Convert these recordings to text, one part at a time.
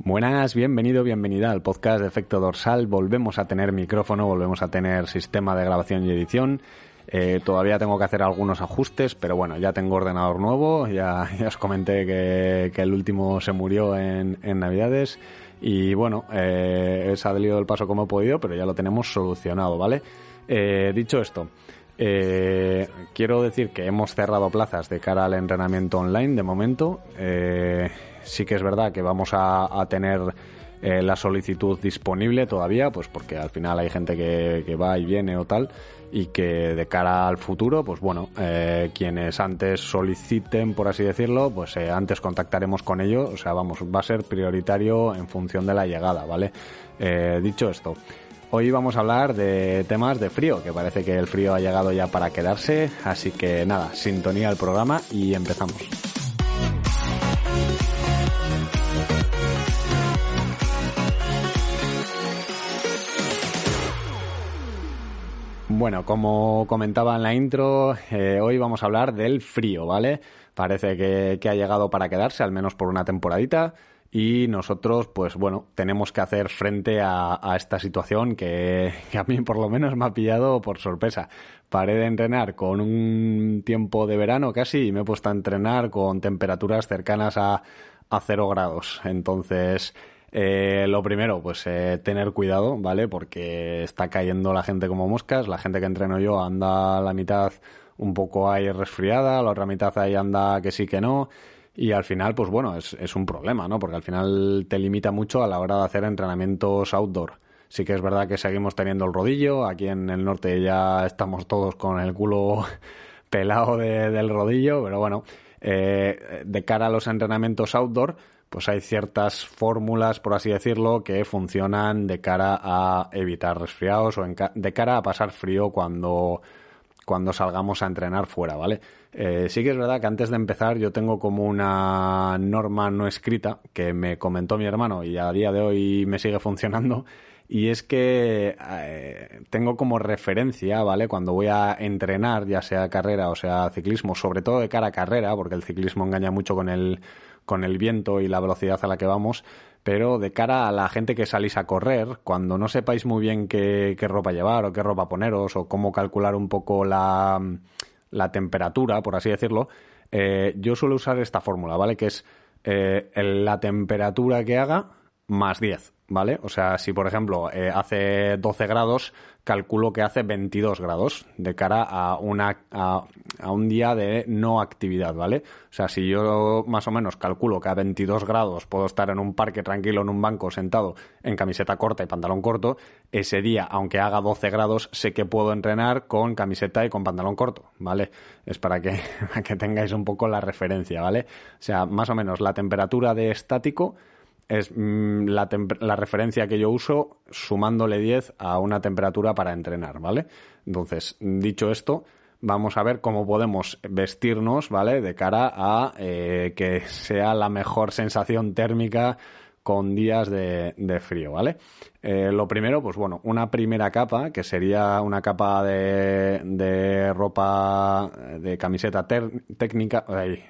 Buenas, bienvenido, bienvenida al podcast de Efecto Dorsal. Volvemos a tener micrófono, volvemos a tener sistema de grabación y edición. Eh, todavía tengo que hacer algunos ajustes, pero bueno, ya tengo ordenador nuevo. Ya, ya os comenté que, el último se murió en, en Navidades. Y bueno, eh, he salido del paso como he podido, pero ya lo tenemos solucionado, ¿vale? Eh, dicho esto, eh, quiero decir que hemos cerrado plazas de cara al entrenamiento online de momento. Eh, sí que es verdad que vamos a, tener eh, la solicitud disponible todavía, pues porque al final hay gente que, va y viene o tal, y que de cara al futuro, pues bueno, eh, quienes antes soliciten, por así decirlo, pues antes contactaremos con ellos, o sea, vamos, va a ser prioritario en función de la llegada, ¿vale? Dicho esto. Hoy vamos a hablar de temas de frío, que parece que el frío ha llegado ya para quedarse, así que nada, sintonía al programa y empezamos. Bueno, como comentaba en la intro, eh, hoy vamos a hablar del frío, ¿vale? Parece que, que, ha llegado para quedarse, al menos por una temporadita, y nosotros, pues bueno, tenemos que hacer frente a, esta situación que, que, a mí por lo menos me ha pillado por sorpresa. Paré de entrenar con un tiempo de verano casi y me he puesto a entrenar con temperaturas cercanas a, a cero grados. Entonces, eh, lo primero, pues eh, tener cuidado, ¿vale? Porque está cayendo la gente como moscas. La gente que entreno yo anda a la mitad un poco ahí resfriada, la otra mitad ahí anda que sí que no. Y al final, pues bueno, es, es un problema, ¿no? Porque al final te limita mucho a la hora de hacer entrenamientos outdoor. Sí que es verdad que seguimos teniendo el rodillo. Aquí en el norte ya estamos todos con el culo pelado de, del rodillo, pero bueno, eh, de cara a los entrenamientos outdoor, pues hay ciertas fórmulas, por así decirlo, que funcionan de cara a evitar resfriados o de cara a pasar frío cuando, cuando salgamos a entrenar fuera, ¿vale? Eh, sí que es verdad que antes de empezar yo tengo como una norma no escrita que me comentó mi hermano y a día de hoy me sigue funcionando y es que eh, tengo como referencia, ¿vale? Cuando voy a entrenar, ya sea carrera o sea ciclismo, sobre todo de cara a carrera, porque el ciclismo engaña mucho con el con el viento y la velocidad a la que vamos, pero de cara a la gente que salís a correr, cuando no sepáis muy bien qué, ropa llevar o qué ropa poneros o cómo calcular un poco la, la temperatura, por así decirlo, eh, yo suelo usar esta fórmula, ¿vale? Que es eh, la temperatura que haga más 10. ¿Vale? O sea, si por ejemplo eh, hace 12 grados, calculo que hace 22 grados de cara a, una, a, a, un día de no actividad, ¿vale? O sea, si yo más o menos calculo que a 22 grados puedo estar en un parque tranquilo, en un banco, sentado en camiseta corta y pantalón corto, ese día, aunque haga 12 grados, sé que puedo entrenar con camiseta y con pantalón corto, ¿vale? Es para que, para que tengáis un poco la referencia, ¿vale? O sea, más o menos la temperatura de estático es mm, la, la, referencia que yo uso sumándole 10 a una temperatura para entrenar, ¿vale? Entonces, dicho esto, vamos a ver cómo podemos vestirnos, ¿vale? De cara a eh, que sea la mejor sensación térmica con días de, de frío, ¿vale? Eh, lo primero, pues bueno, una primera capa, que sería una capa de, de ropa de camiseta técnica,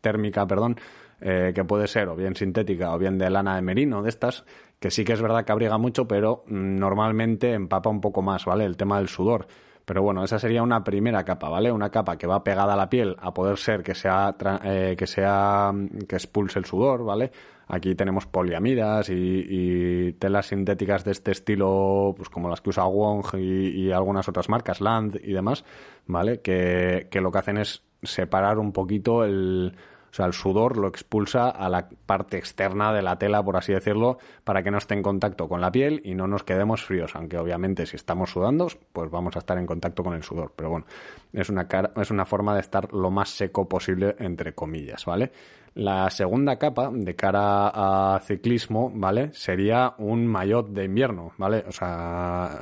térmica, perdón, eh, que puede ser o bien sintética o bien de lana de merino, de estas, que sí que es verdad que abriga mucho, pero mm, normalmente empapa un poco más, ¿vale? El tema del sudor. Pero bueno, esa sería una primera capa, ¿vale? Una capa que va pegada a la piel, a poder ser que sea, eh, que sea, que expulse el sudor, ¿vale? Aquí tenemos poliamidas y, y, telas sintéticas de este estilo, pues como las que usa Wong y, y algunas otras marcas, Land y demás, ¿vale? Que, que lo que hacen es separar un poquito el, O sea, el sudor lo expulsa a la parte externa de la tela, por así decirlo, para que no esté en contacto con la piel y no nos quedemos fríos. Aunque obviamente si estamos sudando, pues vamos a estar en contacto con el sudor. Pero bueno, es una, es una forma de estar lo más seco posible, entre comillas, ¿vale? La segunda capa de cara a ciclismo, ¿vale? Sería un maillot de invierno, ¿vale? O sea,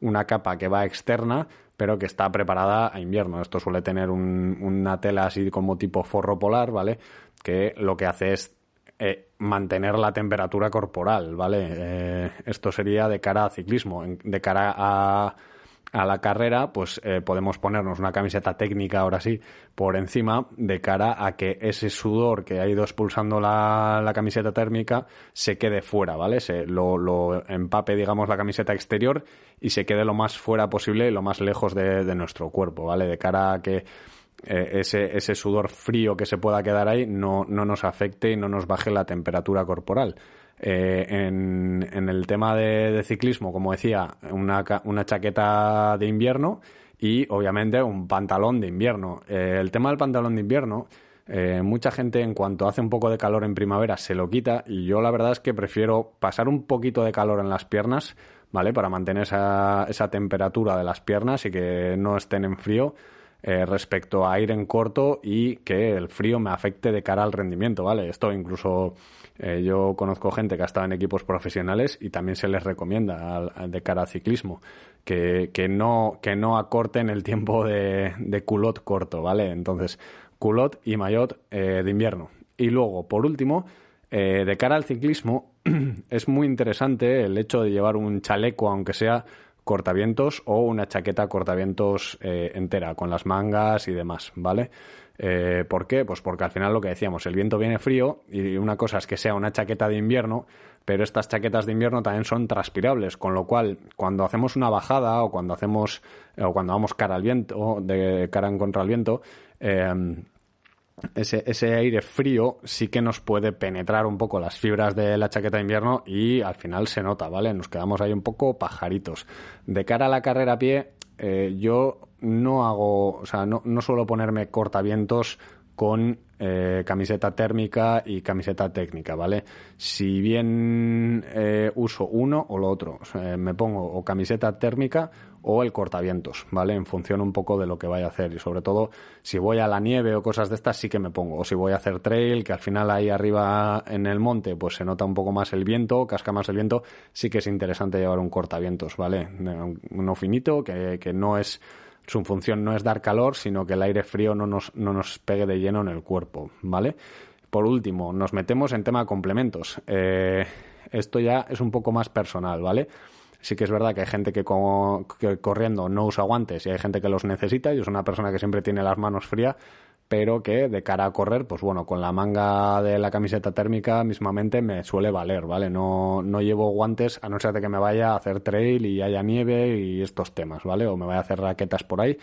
una capa que va externa, pero que está preparada a invierno. Esto suele tener una tela así como tipo forro polar, ¿vale? Que lo que hace es eh, mantener la temperatura corporal, ¿vale? Eh, esto sería de cara a ciclismo. De cara a a la carrera, pues eh, podemos ponernos una camiseta técnica ahora sí por encima de cara a que ese sudor que ha ido expulsando la, camiseta térmica se quede fuera, ¿vale? Se lo, empape, digamos, la camiseta exterior y se quede lo más fuera posible lo más lejos de, nuestro cuerpo, ¿vale? De cara a que eh, ese, ese sudor frío que se pueda quedar ahí no, no nos afecte y no nos baje la temperatura corporal. Eh, en, el tema de, ciclismo, como decía, una, chaqueta de invierno y obviamente un pantalón de invierno. Eh, el tema del pantalón de invierno, eh, mucha gente en cuanto hace un poco de calor en primavera se lo quita y yo la verdad es que prefiero pasar un poquito de calor en las piernas, ¿vale? Para mantener esa, temperatura de las piernas y que no estén en frío. respecto a ir en corto y que el frío me afecte de cara al rendimiento, ¿vale? Esto incluso eh, yo conozco gente que ha estado en equipos profesionales y también se les recomienda de cara al ciclismo que, que, no, que no acorten el tiempo de, culot corto, ¿vale? Entonces, culot y maillot eh, de invierno. Y luego, por último, eh, de cara al ciclismo, es muy interesante el hecho de llevar un chaleco, aunque sea cortavientos, o una chaqueta cortavientos entera, con las mangas y demás, ¿vale? Eh, ¿Por qué? Pues porque al final lo que decíamos, el viento viene frío y una cosa es que sea una chaqueta de invierno, pero estas chaquetas de invierno también son transpirables, con lo cual cuando hacemos una bajada o cuando hacemos o cuando vamos cara al viento, de cara en contra al viento, eh, ese, ese, aire frío sí que nos puede penetrar un poco las fibras de la chaqueta de invierno y al final se nota, ¿vale? Nos quedamos ahí un poco pajaritos. De cara a la carrera a pie, eh, yo no hago, o sea, no, no suelo ponerme cortavientos con eh, camiseta térmica y camiseta técnica, ¿vale? Si bien eh, uso uno o lo otro, me pongo o camiseta térmica o el cortavientos, ¿vale? En función un poco de lo que vaya a hacer y sobre todo si voy a la nieve o cosas de estas sí que me pongo, o si voy a hacer trail, que al final ahí arriba en el monte pues se nota un poco más el viento, casca más el viento, sí que es interesante llevar un cortavientos, ¿vale? Uno finito que, que no es su función no es dar calor, sino que el aire frío no nos, no nos pegue de lleno en el cuerpo, ¿vale? Por último, nos metemos en tema complementos. Eh, esto ya es un poco más personal, ¿vale? Sí que es verdad que hay gente que, que, corriendo no usa guantes y hay gente que los necesita. Yo soy una persona que siempre tiene las manos frías, pero que de cara a correr, pues bueno, con la manga de la camiseta térmica mismamente me suele valer, ¿vale? No, no llevo guantes a no ser de que me vaya a hacer trail y haya nieve y estos temas, ¿vale? O me vaya a hacer raquetas por ahí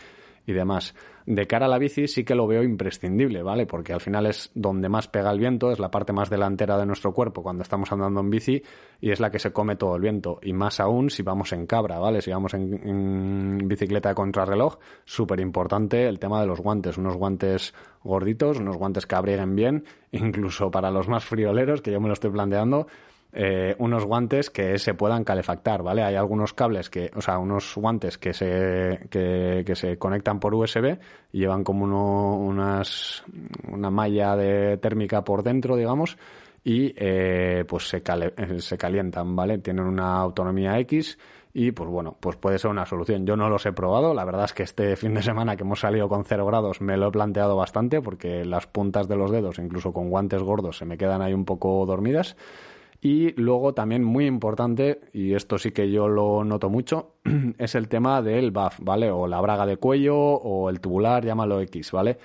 y demás. De cara a la bici sí que lo veo imprescindible, ¿vale? Porque al final es donde más pega el viento, es la parte más delantera de nuestro cuerpo cuando estamos andando en bici y es la que se come todo el viento. Y más aún si vamos en cabra, ¿vale? Si vamos en, bicicleta de contrarreloj, súper importante el tema de los guantes. Unos guantes gorditos, unos guantes que abrieguen bien, incluso para los más frioleros, que yo me lo estoy planteando, eh, unos guantes que se puedan calefactar, ¿vale? Hay algunos cables que, o sea, unos guantes que se, que, se conectan por USB llevan como uno, unas, una malla de térmica por dentro, digamos, y eh, pues se, se calientan, ¿vale? Tienen una autonomía X y pues bueno, pues puede ser una solución. Yo no los he probado, la verdad es que este fin de semana que hemos salido con cero grados me lo he planteado bastante porque las puntas de los dedos, incluso con guantes gordos, se me quedan ahí un poco dormidas. Y luego también muy importante, y esto sí que yo lo noto mucho, es el tema del buff, ¿vale? O la braga de cuello o el tubular, llámalo X, ¿vale?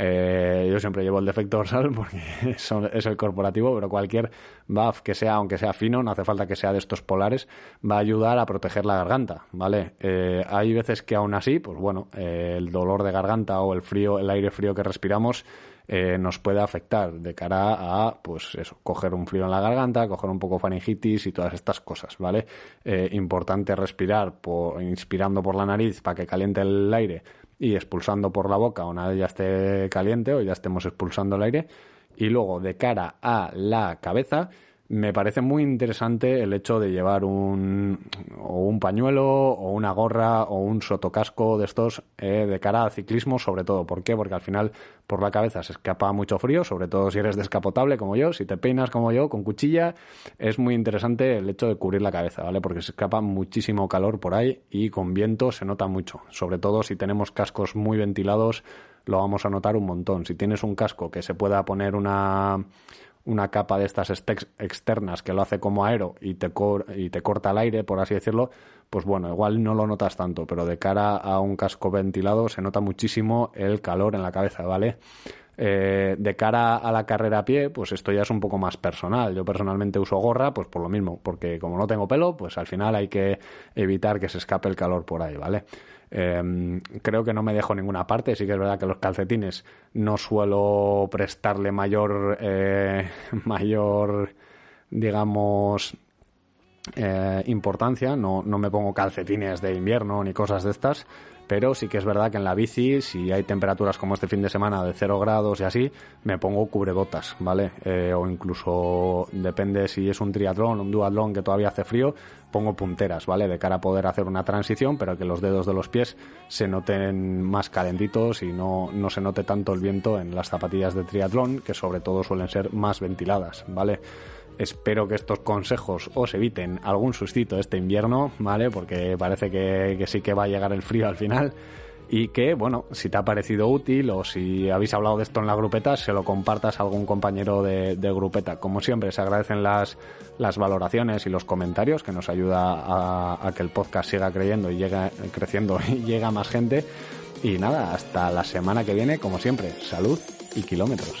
Eh, yo siempre llevo el defecto dorsal porque es el corporativo, pero cualquier buff que sea, aunque sea fino, no hace falta que sea de estos polares, va a ayudar a proteger la garganta, ¿vale? Eh, hay veces que aún así, pues bueno, eh, el dolor de garganta o el frío, el aire frío que respiramos eh, nos puede afectar de cara a, pues eso, coger un frío en la garganta, coger un poco faringitis y todas estas cosas, ¿vale? Eh, importante respirar por, inspirando por la nariz para que caliente el aire y expulsando por la boca una vez ya esté caliente o ya estemos expulsando el aire. Y luego de cara a la cabeza, me parece muy interesante el hecho de llevar un, o un pañuelo o una gorra o un sotocasco de estos eh, de cara al ciclismo sobre todo. ¿Por qué? Porque al final por la cabeza se escapa mucho frío, sobre todo si eres descapotable como yo, si te peinas como yo con cuchilla, es muy interesante el hecho de cubrir la cabeza, ¿vale? Porque se escapa muchísimo calor por ahí y con viento se nota mucho, sobre todo si tenemos cascos muy ventilados lo vamos a notar un montón. Si tienes un casco que se pueda poner una una capa de estas externas que lo hace como aero y te, y te corta el aire, por así decirlo, pues bueno, igual no lo notas tanto, pero de cara a un casco ventilado se nota muchísimo el calor en la cabeza, ¿vale? Eh, de cara a la carrera a pie, pues esto ya es un poco más personal. Yo personalmente uso gorra, pues por lo mismo, porque como no tengo pelo, pues al final hay que evitar que se escape el calor por ahí, ¿vale? Em, creo que no me dejo ninguna parte. Sí que es verdad que los calcetines no suelo prestarle mayor, eh, mayor, digamos, eh, importancia. No, no me pongo calcetines de invierno ni cosas de estas pero sí que es verdad que en la bici, si hay temperaturas como este fin de semana de 0 grados y así, me pongo cubrebotas, ¿vale? Eh, o incluso, depende si es un triatlón, un duatlón que todavía hace frío, pongo punteras, ¿vale? De cara a poder hacer una transición, pero que los dedos de los pies se noten más calentitos y no, no se note tanto el viento en las zapatillas de triatlón, que sobre todo suelen ser más ventiladas, ¿vale? Espero que estos consejos os eviten algún sustito este invierno, ¿vale? Porque parece que, sí que va a llegar el frío al final. Y que, bueno, si te ha parecido útil o si habéis hablado de esto en la grupeta, se lo compartas a algún compañero de, grupeta. Como siempre, se agradecen las, valoraciones y los comentarios, que nos ayuda a, a que el podcast siga creyendo y llegue, creciendo y llega más gente. Y nada, hasta la semana que viene, como siempre, salud y kilómetros.